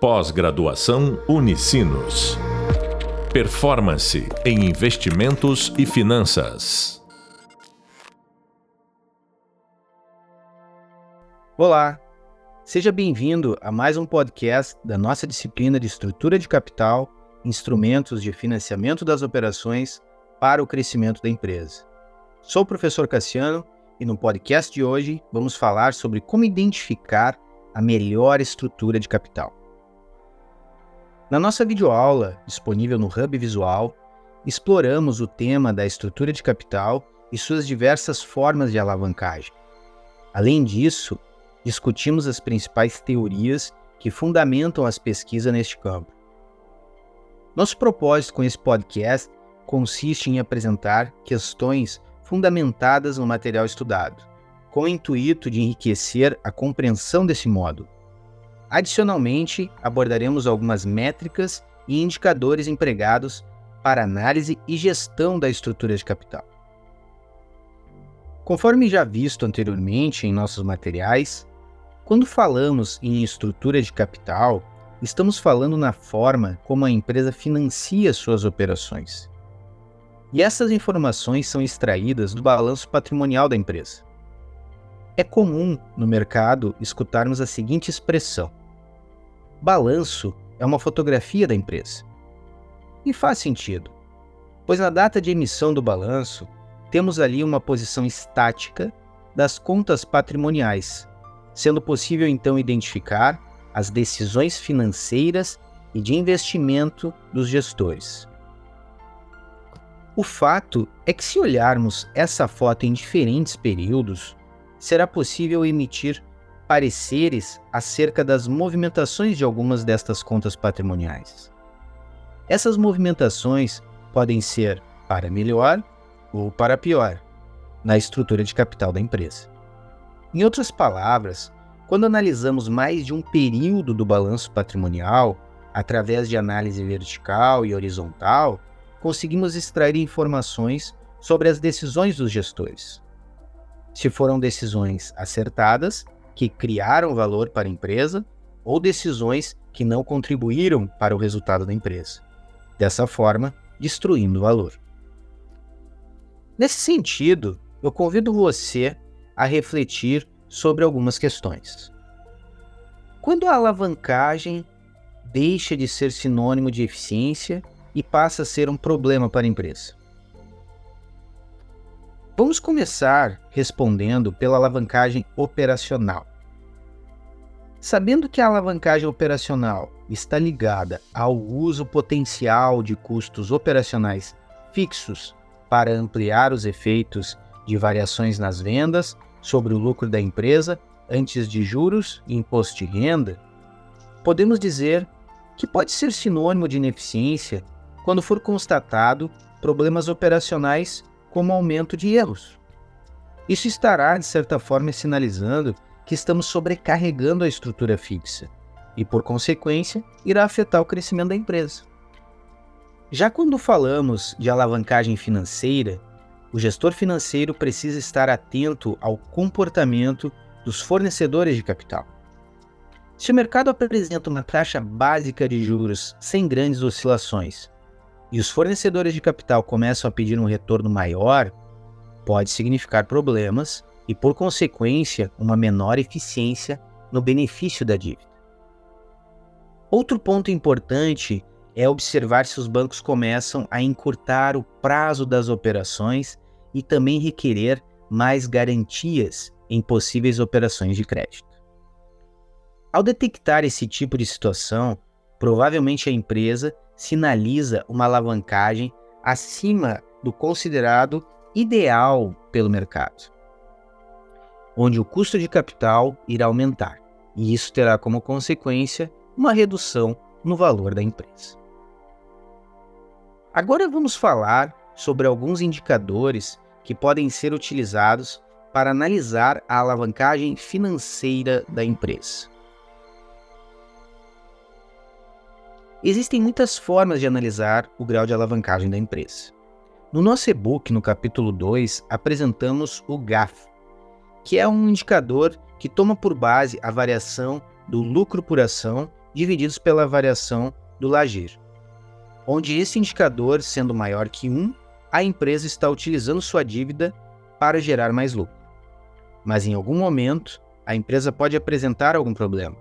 Pós-graduação Unicinos. Performance em investimentos e finanças. Olá, seja bem-vindo a mais um podcast da nossa disciplina de Estrutura de Capital, Instrumentos de Financiamento das Operações para o Crescimento da Empresa. Sou o professor Cassiano e no podcast de hoje vamos falar sobre como identificar a melhor estrutura de capital. Na nossa videoaula, disponível no Hub Visual, exploramos o tema da estrutura de capital e suas diversas formas de alavancagem. Além disso, discutimos as principais teorias que fundamentam as pesquisas neste campo. Nosso propósito com esse podcast consiste em apresentar questões fundamentadas no material estudado, com o intuito de enriquecer a compreensão desse módulo. Adicionalmente, abordaremos algumas métricas e indicadores empregados para análise e gestão da estrutura de capital. Conforme já visto anteriormente em nossos materiais, quando falamos em estrutura de capital, estamos falando na forma como a empresa financia suas operações. E essas informações são extraídas do balanço patrimonial da empresa. É comum no mercado escutarmos a seguinte expressão: balanço é uma fotografia da empresa. E faz sentido, pois na data de emissão do balanço, temos ali uma posição estática das contas patrimoniais, sendo possível então identificar as decisões financeiras e de investimento dos gestores. O fato é que, se olharmos essa foto em diferentes períodos, será possível emitir pareceres acerca das movimentações de algumas destas contas patrimoniais. Essas movimentações podem ser para melhor ou para pior na estrutura de capital da empresa. Em outras palavras, quando analisamos mais de um período do balanço patrimonial, através de análise vertical e horizontal, conseguimos extrair informações sobre as decisões dos gestores. Se foram decisões acertadas, que criaram valor para a empresa ou decisões que não contribuíram para o resultado da empresa, dessa forma, destruindo valor. Nesse sentido, eu convido você a refletir sobre algumas questões. Quando a alavancagem deixa de ser sinônimo de eficiência e passa a ser um problema para a empresa? Vamos começar respondendo pela alavancagem operacional. Sabendo que a alavancagem operacional está ligada ao uso potencial de custos operacionais fixos para ampliar os efeitos de variações nas vendas sobre o lucro da empresa antes de juros e imposto de renda, podemos dizer que pode ser sinônimo de ineficiência quando for constatado problemas operacionais como aumento de erros. Isso estará, de certa forma, sinalizando que estamos sobrecarregando a estrutura fixa e, por consequência, irá afetar o crescimento da empresa. Já quando falamos de alavancagem financeira, o gestor financeiro precisa estar atento ao comportamento dos fornecedores de capital. Se o mercado apresenta uma taxa básica de juros sem grandes oscilações e os fornecedores de capital começam a pedir um retorno maior, pode significar problemas e, por consequência, uma menor eficiência no benefício da dívida. Outro ponto importante é observar se os bancos começam a encurtar o prazo das operações e também requerer mais garantias em possíveis operações de crédito. Ao detectar esse tipo de situação, provavelmente a empresa sinaliza uma alavancagem acima do considerado ideal pelo mercado, onde o custo de capital irá aumentar, e isso terá como consequência uma redução no valor da empresa. Agora vamos falar sobre alguns indicadores que podem ser utilizados para analisar a alavancagem financeira da empresa. Existem muitas formas de analisar o grau de alavancagem da empresa. No nosso e-book, no capítulo 2, apresentamos o GAF, que é um indicador que toma por base a variação do lucro por ação divididos pela variação do Lager, onde esse indicador, sendo maior que 1, a empresa está utilizando sua dívida para gerar mais lucro. Mas em algum momento, a empresa pode apresentar algum problema,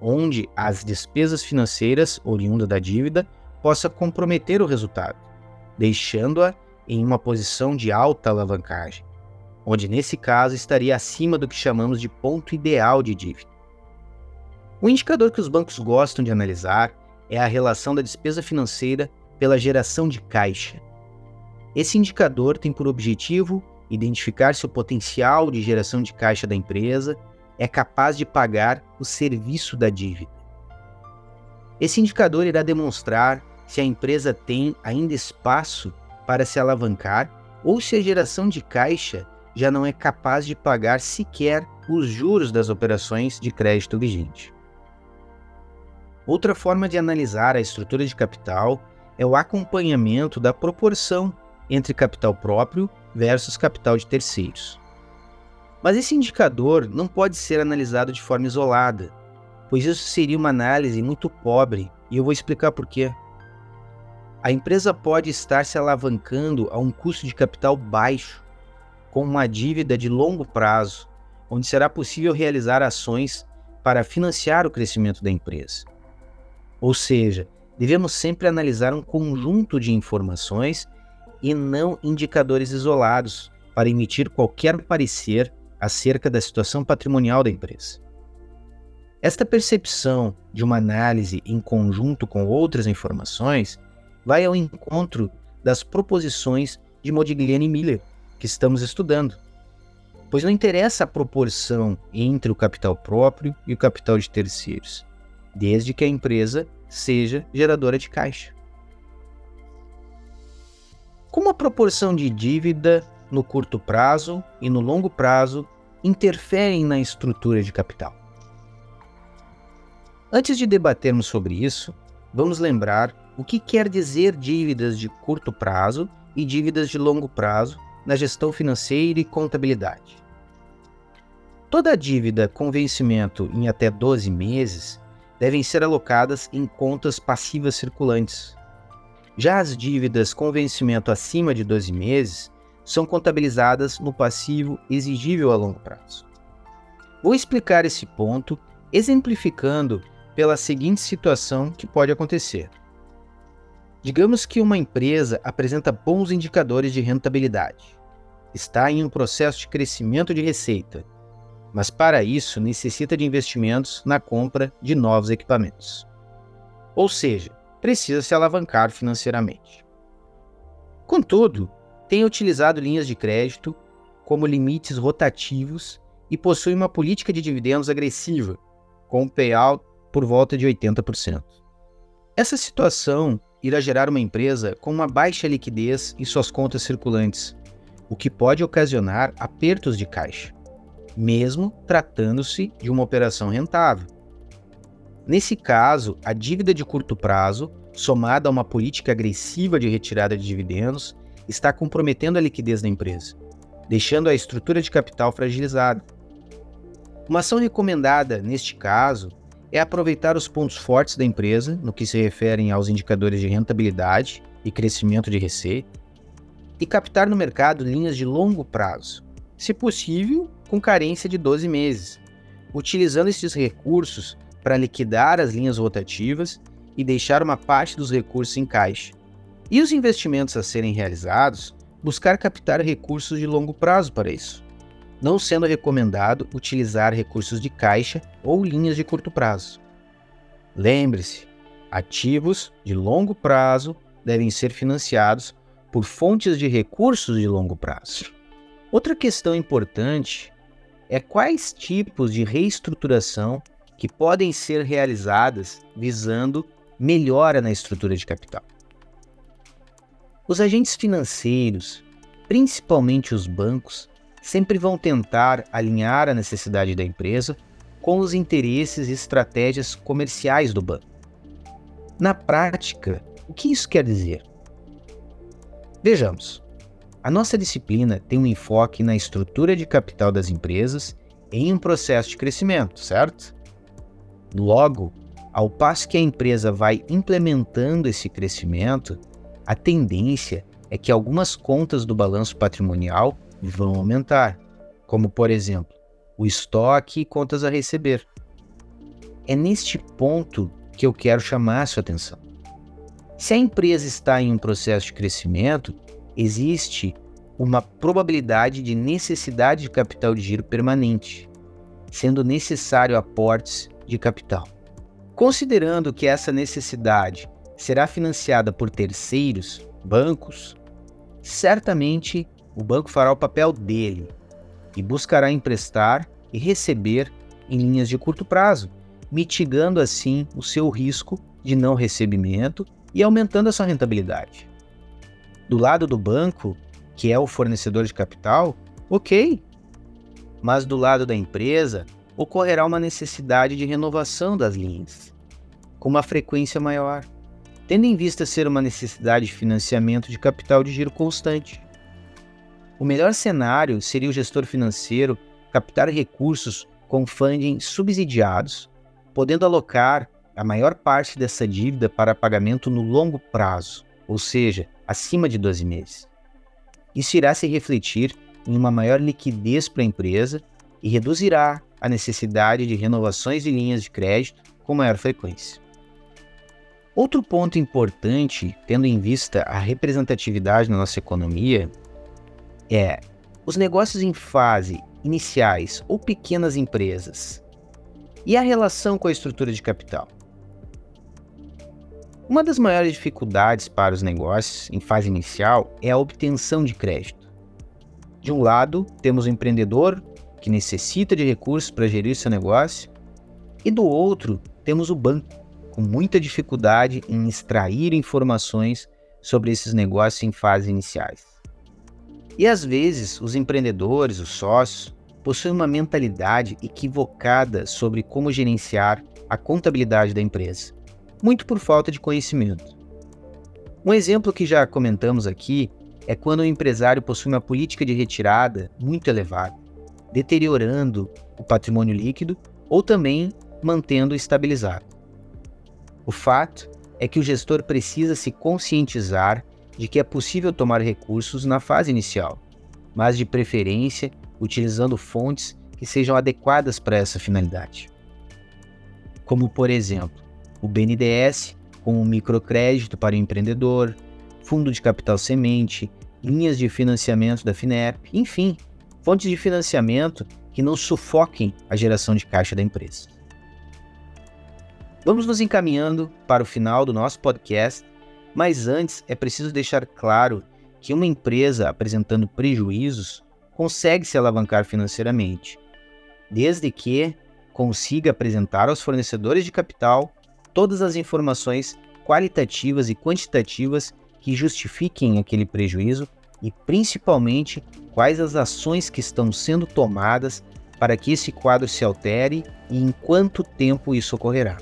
onde as despesas financeiras oriundas da dívida possa comprometer o resultado, deixando-a em uma posição de alta alavancagem, onde nesse caso estaria acima do que chamamos de ponto ideal de dívida. O indicador que os bancos gostam de analisar é a relação da despesa financeira pela geração de caixa. Esse indicador tem por objetivo identificar se o potencial de geração de caixa da empresa é capaz de pagar o serviço da dívida. Esse indicador irá demonstrar se a empresa tem ainda espaço para se alavancar ou se a geração de caixa já não é capaz de pagar sequer os juros das operações de crédito vigente. Outra forma de analisar a estrutura de capital é o acompanhamento da proporção entre capital próprio versus capital de terceiros. Mas esse indicador não pode ser analisado de forma isolada, pois isso seria uma análise muito pobre e eu vou explicar por quê. A empresa pode estar se alavancando a um custo de capital baixo, com uma dívida de longo prazo, onde será possível realizar ações para financiar o crescimento da empresa. Ou seja, devemos sempre analisar um conjunto de informações e não indicadores isolados para emitir qualquer parecer acerca da situação patrimonial da empresa. Esta percepção de uma análise em conjunto com outras informações vai ao encontro das proposições de Modigliani e Miller que estamos estudando, pois não interessa a proporção entre o capital próprio e o capital de terceiros, desde que a empresa seja geradora de caixa. Como a proporção de dívida no curto prazo e no longo prazo interferem na estrutura de capital? Antes de debatermos sobre isso, vamos lembrar o que quer dizer dívidas de curto prazo e dívidas de longo prazo na gestão financeira e contabilidade. Toda dívida com vencimento em até 12 meses devem ser alocadas em contas passivas circulantes, já as dívidas com vencimento acima de 12 meses são contabilizadas no passivo exigível a longo prazo. Vou explicar esse ponto exemplificando pela seguinte situação que pode acontecer. Digamos que uma empresa apresenta bons indicadores de rentabilidade, está em um processo de crescimento de receita, mas para isso necessita de investimentos na compra de novos equipamentos. Ou seja, precisa se alavancar financeiramente. Contudo, tem utilizado linhas de crédito como limites rotativos e possui uma política de dividendos agressiva, com um payout por volta de 80%. Essa situação irá gerar uma empresa com uma baixa liquidez em suas contas circulantes, o que pode ocasionar apertos de caixa, mesmo tratando-se de uma operação rentável. Nesse caso, a dívida de curto prazo, somada a uma política agressiva de retirada de dividendos, está comprometendo a liquidez da empresa, deixando a estrutura de capital fragilizada. Uma ação recomendada neste caso é aproveitar os pontos fortes da empresa no que se referem aos indicadores de rentabilidade e crescimento de receita e captar no mercado linhas de longo prazo, se possível com carência de 12 meses, utilizando esses recursos para liquidar as linhas rotativas e deixar uma parte dos recursos em caixa. E os investimentos a serem realizados, buscar captar recursos de longo prazo para isso, não sendo recomendado utilizar recursos de caixa ou linhas de curto prazo. Lembre-se, ativos de longo prazo devem ser financiados por fontes de recursos de longo prazo. Outra questão importante é quais tipos de reestruturação que podem ser realizadas visando melhora na estrutura de capital. Os agentes financeiros, principalmente os bancos, sempre vão tentar alinhar a necessidade da empresa com os interesses e estratégias comerciais do banco. Na prática, o que isso quer dizer? Vejamos. A nossa disciplina tem um enfoque na estrutura de capital das empresas em um processo de crescimento, certo? Logo, Ao passo que a empresa vai implementando esse crescimento, a tendência é que algumas contas do balanço patrimonial vão aumentar, como por exemplo, o estoque e contas a receber. É neste ponto que eu quero chamar a sua atenção. Se a empresa está em um processo de crescimento, existe uma probabilidade de necessidade de capital de giro permanente, sendo necessário aportes de capital. Considerando que essa necessidade será financiada por terceiros, bancos, certamente o banco fará o papel dele e buscará emprestar e receber em linhas de curto prazo, mitigando assim o seu risco de não recebimento e aumentando a sua rentabilidade. Do lado do banco, que é o fornecedor de capital, ok. Mas do lado da empresa, ocorrerá uma necessidade de renovação das linhas, com uma frequência maior, tendo em vista ser uma necessidade de financiamento de capital de giro constante. O melhor cenário seria o gestor financeiro captar recursos com funding subsidiados, podendo alocar a maior parte dessa dívida para pagamento no longo prazo, ou seja, acima de 12 meses. Isso irá se refletir em uma maior liquidez para a empresa e reduzirá a necessidade de renovações de linhas de crédito com maior frequência. Outro ponto importante, tendo em vista a representatividade na nossa economia, é os negócios em fase iniciais ou pequenas empresas e a relação com a estrutura de capital. Uma das maiores dificuldades para os negócios em fase inicial é a obtenção de crédito. De um lado, temos o empreendedor, que necessita de recursos para gerir seu negócio, e do outro, temos o banco, com muita dificuldade em extrair informações sobre esses negócios em fases iniciais. E às vezes, os empreendedores, os sócios, possuem uma mentalidade equivocada sobre como gerenciar a contabilidade da empresa muito por falta de conhecimento. Um exemplo que já comentamos aqui é quando o empresário possui uma política de retirada muito elevada, deteriorando o patrimônio líquido ou também mantendo estabilizado. O fato é que o gestor precisa se conscientizar de que é possível tomar recursos na fase inicial, mas de preferência utilizando fontes que sejam adequadas para essa finalidade. Como, por exemplo, o BNDES, com o microcrédito para o empreendedor, fundo de capital semente, linhas de financiamento da FINEP, enfim, fontes de financiamento que não sufoquem a geração de caixa da empresa. Vamos nos encaminhando para o final do nosso podcast, mas antes é preciso deixar claro que uma empresa apresentando prejuízos consegue se alavancar financeiramente, desde que consiga apresentar aos fornecedores de capital todas as informações qualitativas e quantitativas que justifiquem aquele prejuízo e, principalmente, quais as ações que estão sendo tomadas para que esse quadro se altere e em quanto tempo isso ocorrerá.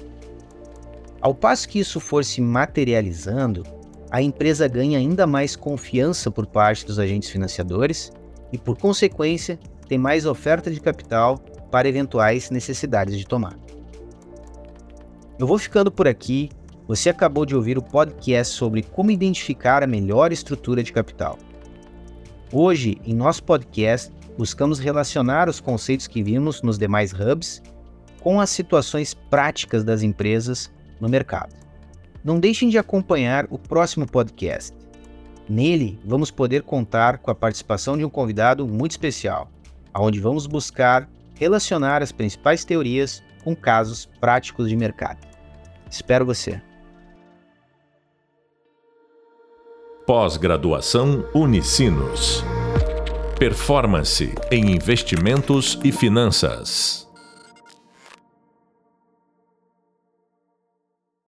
Ao passo que isso for se materializando, a empresa ganha ainda mais confiança por parte dos agentes financiadores e, por consequência, tem mais oferta de capital para eventuais necessidades de tomar. Eu vou ficando por aqui. Você acabou de ouvir o podcast sobre como identificar a melhor estrutura de capital. Hoje, em nosso podcast, buscamos relacionar os conceitos que vimos nos demais hubs com as situações práticas das empresas no mercado. Não deixem de acompanhar o próximo podcast. Nele, vamos poder contar com a participação de um convidado muito especial, onde vamos buscar relacionar as principais teorias com casos práticos de mercado. Espero você. Pós-graduação Unicinos. Performance em investimentos e finanças.